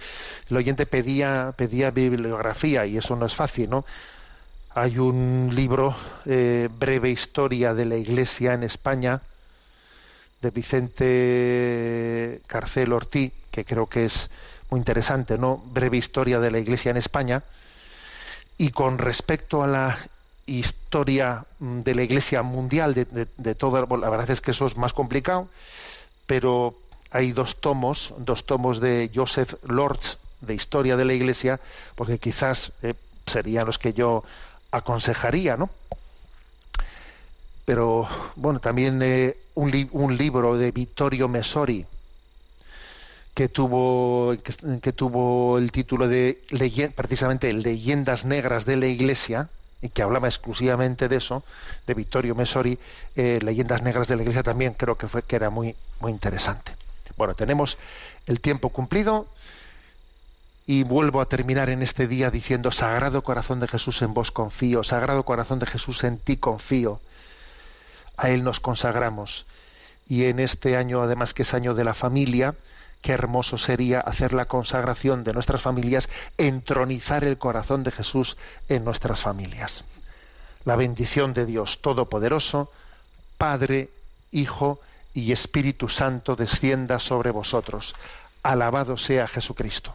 el, oyente pedía, pedía bibliografía y eso no es fácil, ¿no? Hay un libro, Breve Historia de la Iglesia en España, de Vicente Carcel Ortí, que creo que es muy interesante, ¿no? Breve Historia de la Iglesia en España. Y con respecto a la historia de la Iglesia mundial, de, de, de toda, la verdad es que eso es más complicado, pero hay dos tomos, dos tomos de Joseph Lords de Historia de la Iglesia, porque quizás eh, serían los que yo aconsejaría, ¿no? Pero bueno, también eh, un, li un, libro de Vittorio Messori que tuvo que tuvo el título de precisamente Leyendas negras de la Iglesia y que hablaba exclusivamente de eso, de Vittorio Messori, eh, Leyendas negras de la Iglesia también creo que fue que era muy muy interesante. Bueno, tenemos el tiempo cumplido y vuelvo a terminar en este día diciendo, Sagrado Corazón de Jesús en vos confío, Sagrado Corazón de Jesús en ti confío. A Él nos consagramos. Y en este año, además que es año de la familia, qué hermoso sería hacer la consagración de nuestras familias, entronizar el corazón de Jesús en nuestras familias. La bendición de Dios Todopoderoso, Padre, Hijo y Espíritu Santo descienda sobre vosotros. Alabado sea Jesucristo.